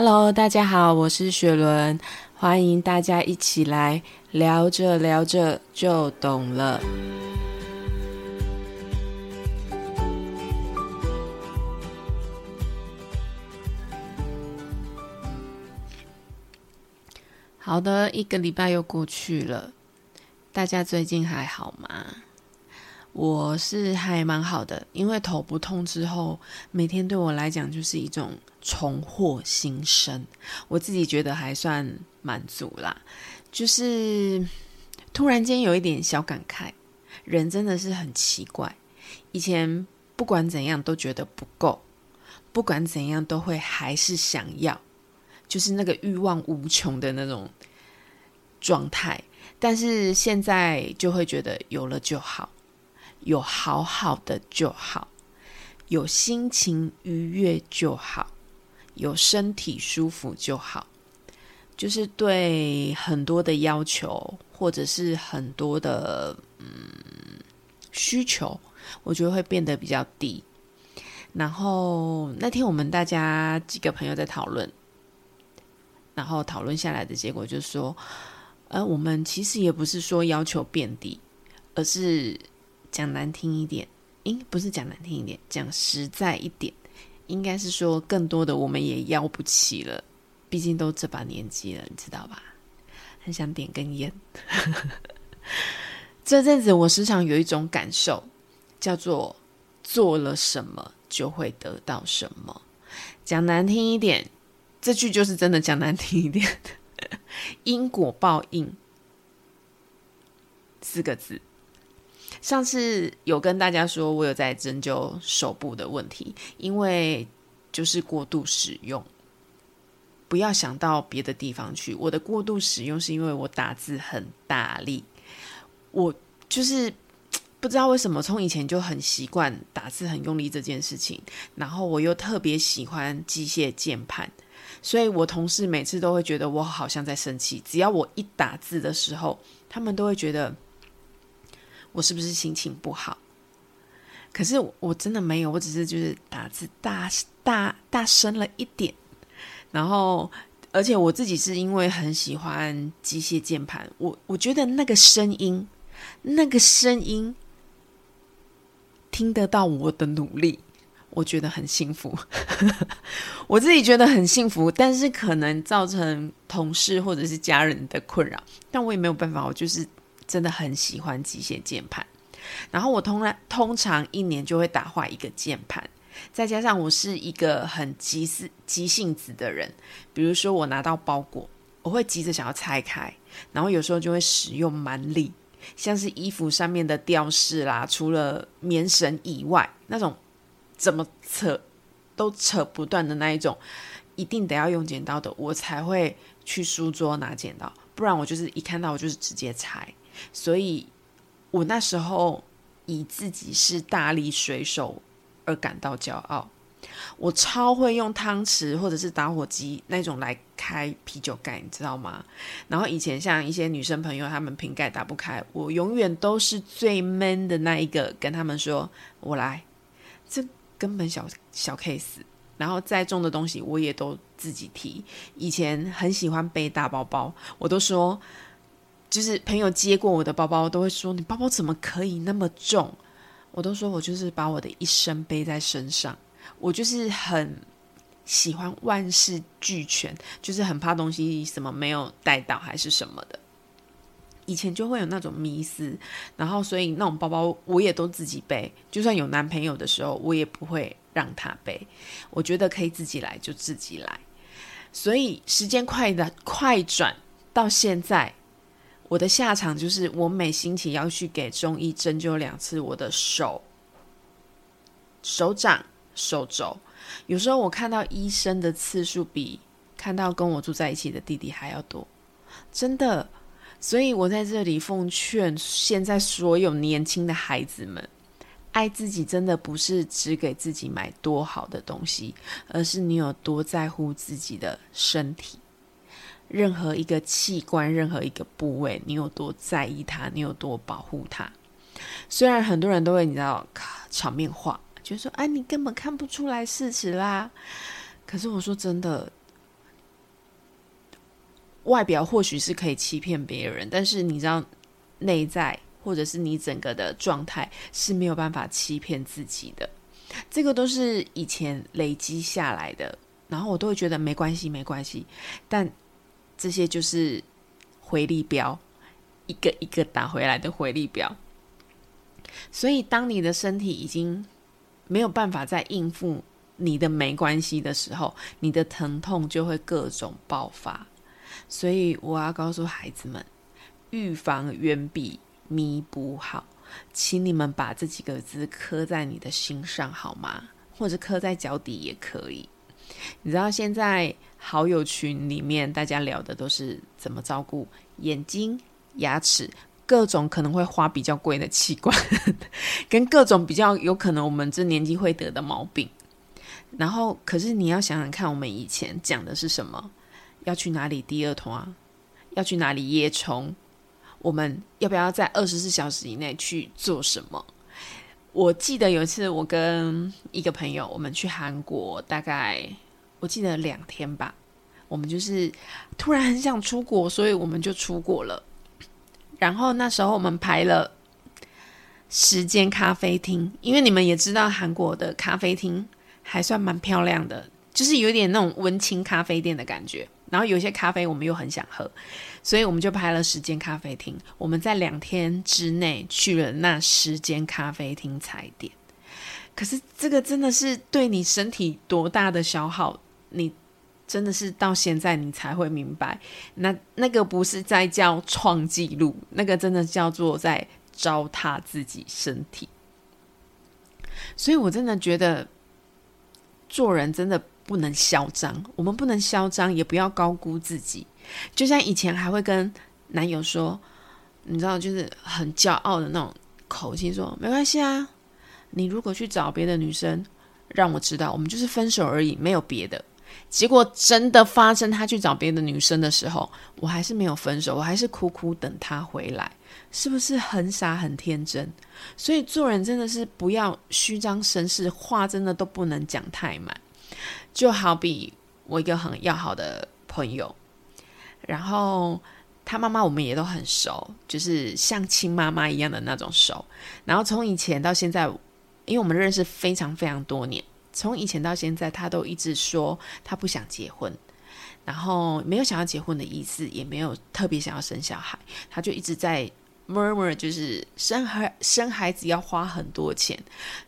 Hello，大家好，我是雪伦，欢迎大家一起来聊着聊着就懂了。好的，一个礼拜又过去了，大家最近还好吗？我是还蛮好的，因为头不痛之后，每天对我来讲就是一种重获新生，我自己觉得还算满足啦。就是突然间有一点小感慨，人真的是很奇怪，以前不管怎样都觉得不够，不管怎样都会还是想要，就是那个欲望无穷的那种状态，但是现在就会觉得有了就好。有好好的就好，有心情愉悦就好，有身体舒服就好，就是对很多的要求或者是很多的嗯需求，我觉得会变得比较低。然后那天我们大家几个朋友在讨论，然后讨论下来的结果就是说，呃，我们其实也不是说要求变低，而是。讲难听一点，应不是讲难听一点，讲实在一点，应该是说更多的我们也要不起了，毕竟都这把年纪了，你知道吧？很想点根烟。这阵子我时常有一种感受，叫做做了什么就会得到什么。讲难听一点，这句就是真的讲难听一点，因果报应四个字。上次有跟大家说，我有在针灸手部的问题，因为就是过度使用，不要想到别的地方去。我的过度使用是因为我打字很大力，我就是不知道为什么，从以前就很习惯打字很用力这件事情，然后我又特别喜欢机械键盘，所以我同事每次都会觉得我好像在生气，只要我一打字的时候，他们都会觉得。我是不是心情不好？可是我真的没有，我只是就是打字大大大声了一点，然后而且我自己是因为很喜欢机械键盘，我我觉得那个声音，那个声音听得到我的努力，我觉得很幸福，我自己觉得很幸福，但是可能造成同事或者是家人的困扰，但我也没有办法，我就是。真的很喜欢机械键盘，然后我通常通常一年就会打坏一个键盘，再加上我是一个很急事急性子的人，比如说我拿到包裹，我会急着想要拆开，然后有时候就会使用蛮力，像是衣服上面的吊饰啦，除了棉绳以外，那种怎么扯都扯不断的那一种，一定得要用剪刀的，我才会去书桌拿剪刀，不然我就是一看到我就是直接拆。所以，我那时候以自己是大力水手而感到骄傲。我超会用汤匙或者是打火机那种来开啤酒盖，你知道吗？然后以前像一些女生朋友，她们瓶盖打不开，我永远都是最闷的那一个，跟他们说：“我来。”这根本小小 case。然后再重的东西我也都自己提。以前很喜欢背大包包，我都说。就是朋友接过我的包包，都会说：“你包包怎么可以那么重？”我都说：“我就是把我的一生背在身上。”我就是很喜欢万事俱全，就是很怕东西什么没有带到还是什么的。以前就会有那种迷思，然后所以那种包包我也都自己背，就算有男朋友的时候，我也不会让他背。我觉得可以自己来就自己来。所以时间快的快转到现在。我的下场就是，我每星期要去给中医针灸两次我的手、手掌、手肘。有时候我看到医生的次数比看到跟我住在一起的弟弟还要多，真的。所以我在这里奉劝现在所有年轻的孩子们，爱自己真的不是只给自己买多好的东西，而是你有多在乎自己的身体。任何一个器官，任何一个部位，你有多在意它，你有多保护它。虽然很多人都会你知道场面话，就说：“哎，你根本看不出来事实啦。”可是我说真的，外表或许是可以欺骗别人，但是你知道内在或者是你整个的状态是没有办法欺骗自己的。这个都是以前累积下来的，然后我都会觉得没关系，没关系。但这些就是回力标，一个一个打回来的回力标。所以，当你的身体已经没有办法再应付你的没关系的时候，你的疼痛就会各种爆发。所以，我要告诉孩子们，预防远比弥补好。请你们把这几个字刻在你的心上好吗？或者刻在脚底也可以。你知道现在好友群里面大家聊的都是怎么照顾眼睛、牙齿，各种可能会花比较贵的器官，跟各种比较有可能我们这年纪会得的毛病。然后，可是你要想想看，我们以前讲的是什么？要去哪里第二团？要去哪里夜冲？我们要不要在二十四小时以内去做什么？我记得有一次，我跟一个朋友，我们去韩国，大概我记得两天吧。我们就是突然很想出国，所以我们就出国了。然后那时候我们排了时间咖啡厅，因为你们也知道，韩国的咖啡厅还算蛮漂亮的，就是有点那种温馨咖啡店的感觉。然后有些咖啡我们又很想喝。所以我们就拍了十间咖啡厅，我们在两天之内去了那十间咖啡厅踩点。可是这个真的是对你身体多大的消耗，你真的是到现在你才会明白，那那个不是在叫创纪录，那个真的叫做在糟蹋自己身体。所以我真的觉得做人真的不能嚣张，我们不能嚣张，也不要高估自己。就像以前还会跟男友说，你知道，就是很骄傲的那种口气，说没关系啊，你如果去找别的女生，让我知道，我们就是分手而已，没有别的。结果真的发生，他去找别的女生的时候，我还是没有分手，我还是苦苦等他回来，是不是很傻很天真？所以做人真的是不要虚张声势，话真的都不能讲太满。就好比我一个很要好的朋友。然后他妈妈我们也都很熟，就是像亲妈妈一样的那种熟。然后从以前到现在，因为我们认识非常非常多年，从以前到现在，他都一直说他不想结婚，然后没有想要结婚的意思，也没有特别想要生小孩，他就一直在 murmur，就是生孩生孩子要花很多钱，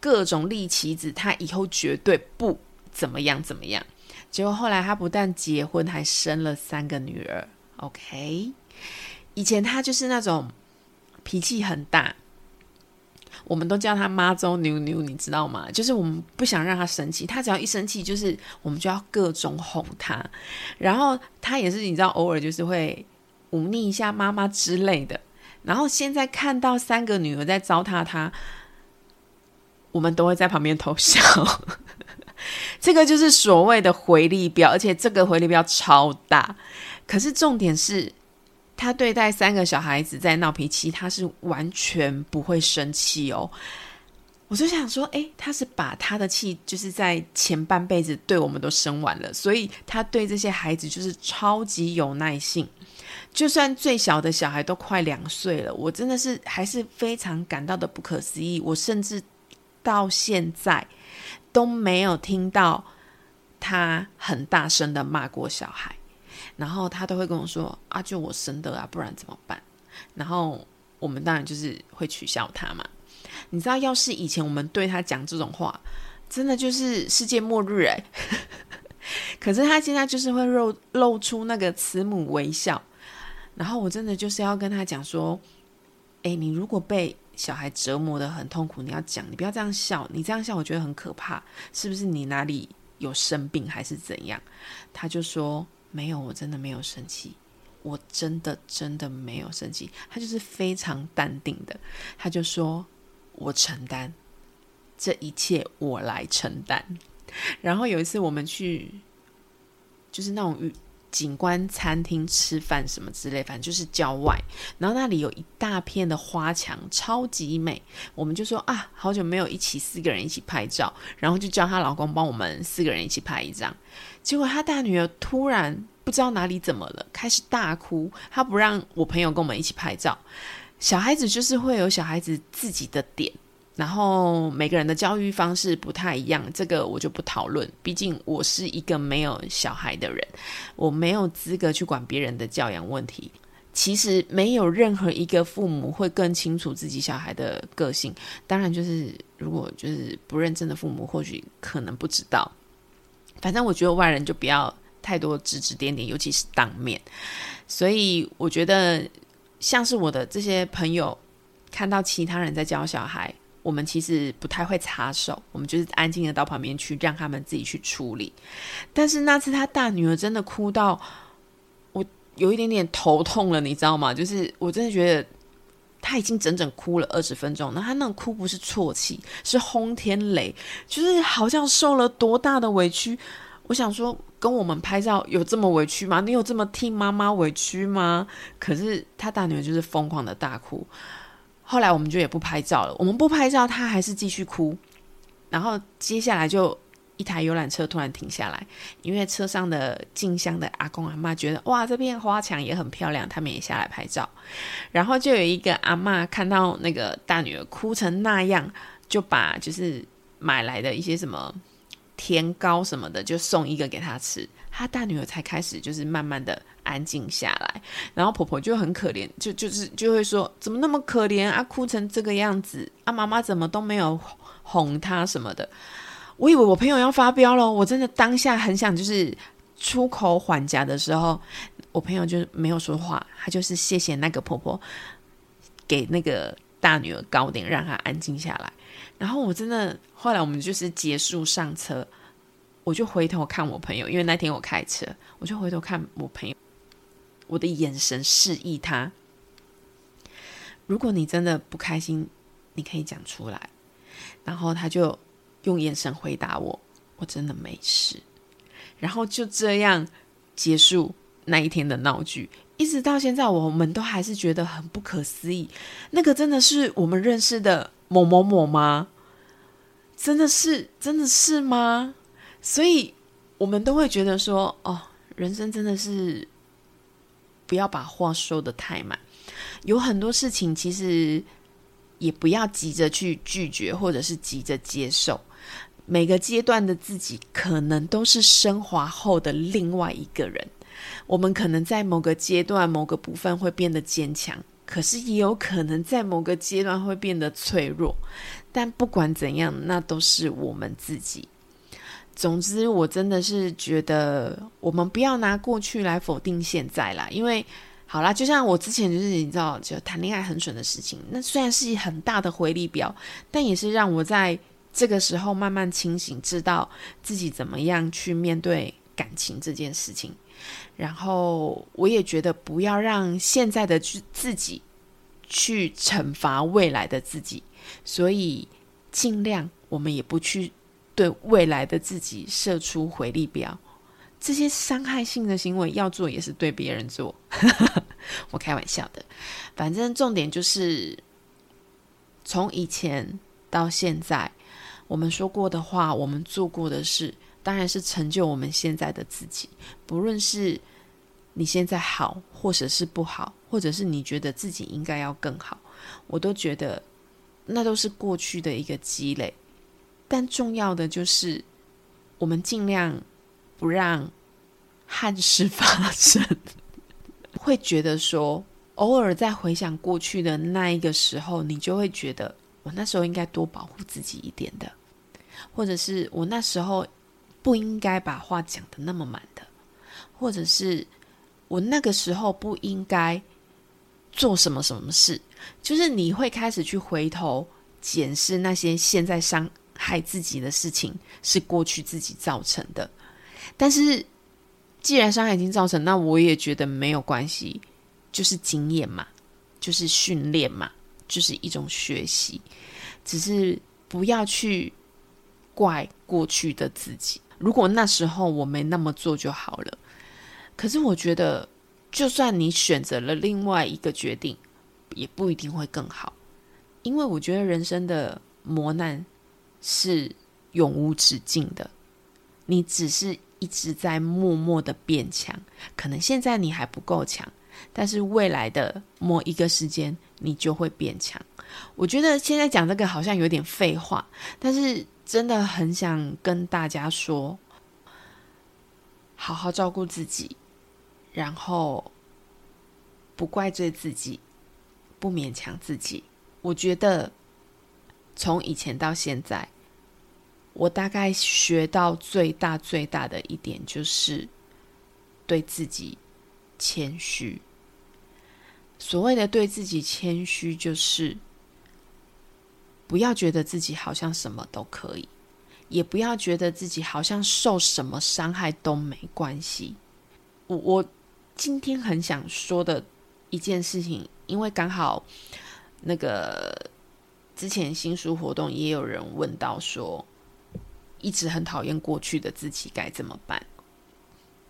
各种立旗子，他以后绝对不怎么样怎么样。结果后来他不但结婚，还生了三个女儿。OK，以前他就是那种脾气很大，我们都叫他妈周牛牛，你知道吗？就是我们不想让他生气，他只要一生气，就是我们就要各种哄他。然后他也是，你知道，偶尔就是会忤逆一下妈妈之类的。然后现在看到三个女儿在糟蹋他，我们都会在旁边偷笑。这个就是所谓的回力标，而且这个回力标超大。可是重点是，他对待三个小孩子在闹脾气，他是完全不会生气哦。我就想说，诶，他是把他的气就是在前半辈子对我们都生完了，所以他对这些孩子就是超级有耐性。就算最小的小孩都快两岁了，我真的是还是非常感到的不可思议。我甚至到现在。都没有听到他很大声的骂过小孩，然后他都会跟我说：“啊，就我生的啊，不然怎么办？”然后我们当然就是会取笑他嘛。你知道，要是以前我们对他讲这种话，真的就是世界末日哎。可是他现在就是会露露出那个慈母微笑，然后我真的就是要跟他讲说：“哎，你如果被……”小孩折磨的很痛苦，你要讲，你不要这样笑，你这样笑我觉得很可怕，是不是你哪里有生病还是怎样？他就说没有，我真的没有生气，我真的真的没有生气。他就是非常淡定的，他就说我承担这一切，我来承担。然后有一次我们去，就是那种景观餐厅吃饭什么之类，反正就是郊外，然后那里有一大片的花墙，超级美。我们就说啊，好久没有一起四个人一起拍照，然后就叫她老公帮我们四个人一起拍一张。结果她大女儿突然不知道哪里怎么了，开始大哭。她不让我朋友跟我们一起拍照。小孩子就是会有小孩子自己的点，然后每个人的教育方式不太一样，这个我就不讨论。毕竟我是一个没有小孩的人，我没有资格去管别人的教养问题。其实没有任何一个父母会更清楚自己小孩的个性。当然，就是如果就是不认真的父母，或许可能不知道。反正我觉得外人就不要太多指指点点，尤其是当面。所以我觉得，像是我的这些朋友，看到其他人在教小孩，我们其实不太会插手，我们就是安静的到旁边去，让他们自己去处理。但是那次他大女儿真的哭到我有一点点头痛了，你知道吗？就是我真的觉得他已经整整哭了二十分钟，那他那哭不是啜泣，是轰天雷，就是好像受了多大的委屈。我想说，跟我们拍照有这么委屈吗？你有这么替妈妈委屈吗？可是他大女儿就是疯狂的大哭。后来我们就也不拍照了，我们不拍照，他还是继续哭。然后接下来就一台游览车突然停下来，因为车上的静香的阿公阿妈觉得哇，这片花墙也很漂亮，他们也下来拍照。然后就有一个阿妈看到那个大女儿哭成那样，就把就是买来的一些什么。甜糕什么的，就送一个给她吃，她大女儿才开始就是慢慢的安静下来，然后婆婆就很可怜，就就是就会说怎么那么可怜啊，哭成这个样子啊，妈妈怎么都没有哄她什么的。我以为我朋友要发飙了，我真的当下很想就是出口还价的时候，我朋友就没有说话，他就是谢谢那个婆婆给那个大女儿糕点，让她安静下来。然后我真的，后来我们就是结束上车，我就回头看我朋友，因为那天我开车，我就回头看我朋友，我的眼神示意他，如果你真的不开心，你可以讲出来。然后他就用眼神回答我，我真的没事。然后就这样结束那一天的闹剧，一直到现在，我们都还是觉得很不可思议。那个真的是我们认识的某某某吗？真的是，真的是吗？所以，我们都会觉得说，哦，人生真的是不要把话说的太满。有很多事情，其实也不要急着去拒绝，或者是急着接受。每个阶段的自己，可能都是升华后的另外一个人。我们可能在某个阶段、某个部分会变得坚强。可是也有可能在某个阶段会变得脆弱，但不管怎样，那都是我们自己。总之，我真的是觉得我们不要拿过去来否定现在啦。因为好啦，就像我之前就是你知道，就谈恋爱很蠢的事情，那虽然是很大的回力表，但也是让我在这个时候慢慢清醒，知道自己怎么样去面对感情这件事情。然后我也觉得不要让现在的自自己去惩罚未来的自己，所以尽量我们也不去对未来的自己射出回力标。这些伤害性的行为要做也是对别人做，我开玩笑的。反正重点就是从以前到现在，我们说过的话，我们做过的事。当然是成就我们现在的自己。不论是你现在好，或者是不好，或者是你觉得自己应该要更好，我都觉得那都是过去的一个积累。但重要的就是，我们尽量不让憾事发生。会觉得说，偶尔在回想过去的那一个时候，你就会觉得，我那时候应该多保护自己一点的，或者是我那时候。不应该把话讲的那么满的，或者是我那个时候不应该做什么什么事，就是你会开始去回头检视那些现在伤害自己的事情是过去自己造成的。但是既然伤害已经造成，那我也觉得没有关系，就是经验嘛，就是训练嘛，就是一种学习，只是不要去怪过去的自己。如果那时候我没那么做就好了。可是我觉得，就算你选择了另外一个决定，也不一定会更好。因为我觉得人生的磨难是永无止境的。你只是一直在默默的变强。可能现在你还不够强，但是未来的某一个时间，你就会变强。我觉得现在讲这个好像有点废话，但是真的很想跟大家说，好好照顾自己，然后不怪罪自己，不勉强自己。我觉得从以前到现在。我大概学到最大最大的一点就是对自己谦虚。所谓的对自己谦虚，就是不要觉得自己好像什么都可以，也不要觉得自己好像受什么伤害都没关系。我我今天很想说的一件事情，因为刚好那个之前新书活动也有人问到说。一直很讨厌过去的自己该怎么办？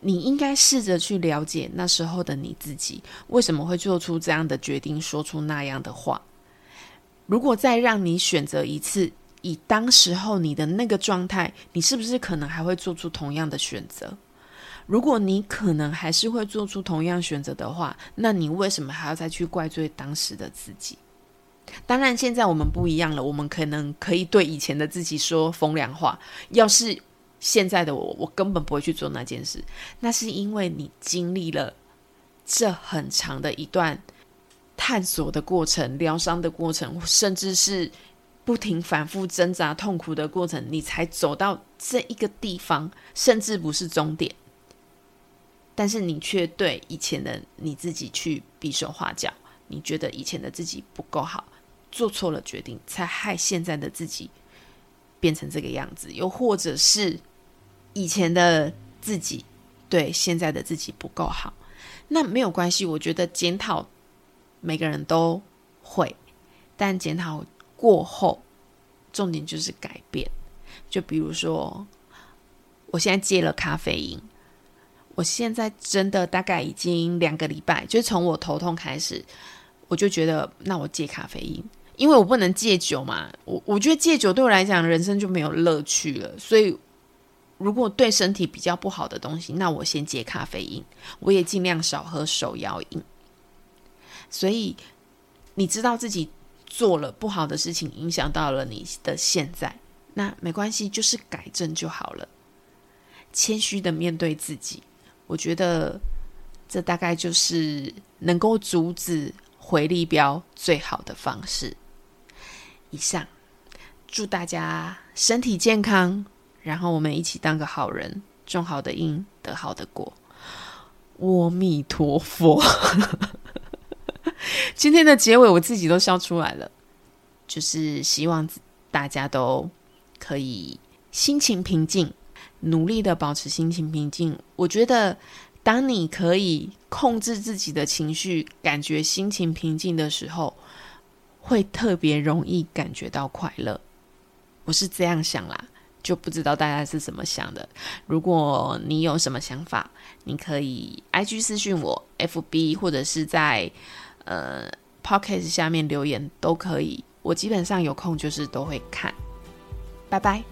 你应该试着去了解那时候的你自己为什么会做出这样的决定，说出那样的话。如果再让你选择一次，以当时候你的那个状态，你是不是可能还会做出同样的选择？如果你可能还是会做出同样选择的话，那你为什么还要再去怪罪当时的自己？当然，现在我们不一样了。我们可能可以对以前的自己说风凉话。要是现在的我，我根本不会去做那件事。那是因为你经历了这很长的一段探索的过程、疗伤的过程，甚至是不停反复挣扎、痛苦的过程，你才走到这一个地方，甚至不是终点。但是你却对以前的你自己去比手画脚，你觉得以前的自己不够好。做错了决定，才害现在的自己变成这个样子；又或者是以前的自己对现在的自己不够好，那没有关系。我觉得检讨每个人都会，但检讨过后，重点就是改变。就比如说，我现在戒了咖啡因，我现在真的大概已经两个礼拜，就是从我头痛开始，我就觉得那我戒咖啡因。因为我不能戒酒嘛，我我觉得戒酒对我来讲，人生就没有乐趣了。所以，如果对身体比较不好的东西，那我先戒咖啡因，我也尽量少喝手摇饮。所以，你知道自己做了不好的事情，影响到了你的现在，那没关系，就是改正就好了。谦虚的面对自己，我觉得这大概就是能够阻止回力标最好的方式。以上，祝大家身体健康，然后我们一起当个好人，种好的因得好的果。阿弥陀佛。今天的结尾我自己都笑出来了，就是希望大家都可以心情平静，努力的保持心情平静。我觉得，当你可以控制自己的情绪，感觉心情平静的时候。会特别容易感觉到快乐，我是这样想啦，就不知道大家是怎么想的。如果你有什么想法，你可以 I G 私信我，F B 或者是在呃 p o c k e t 下面留言都可以，我基本上有空就是都会看。拜拜。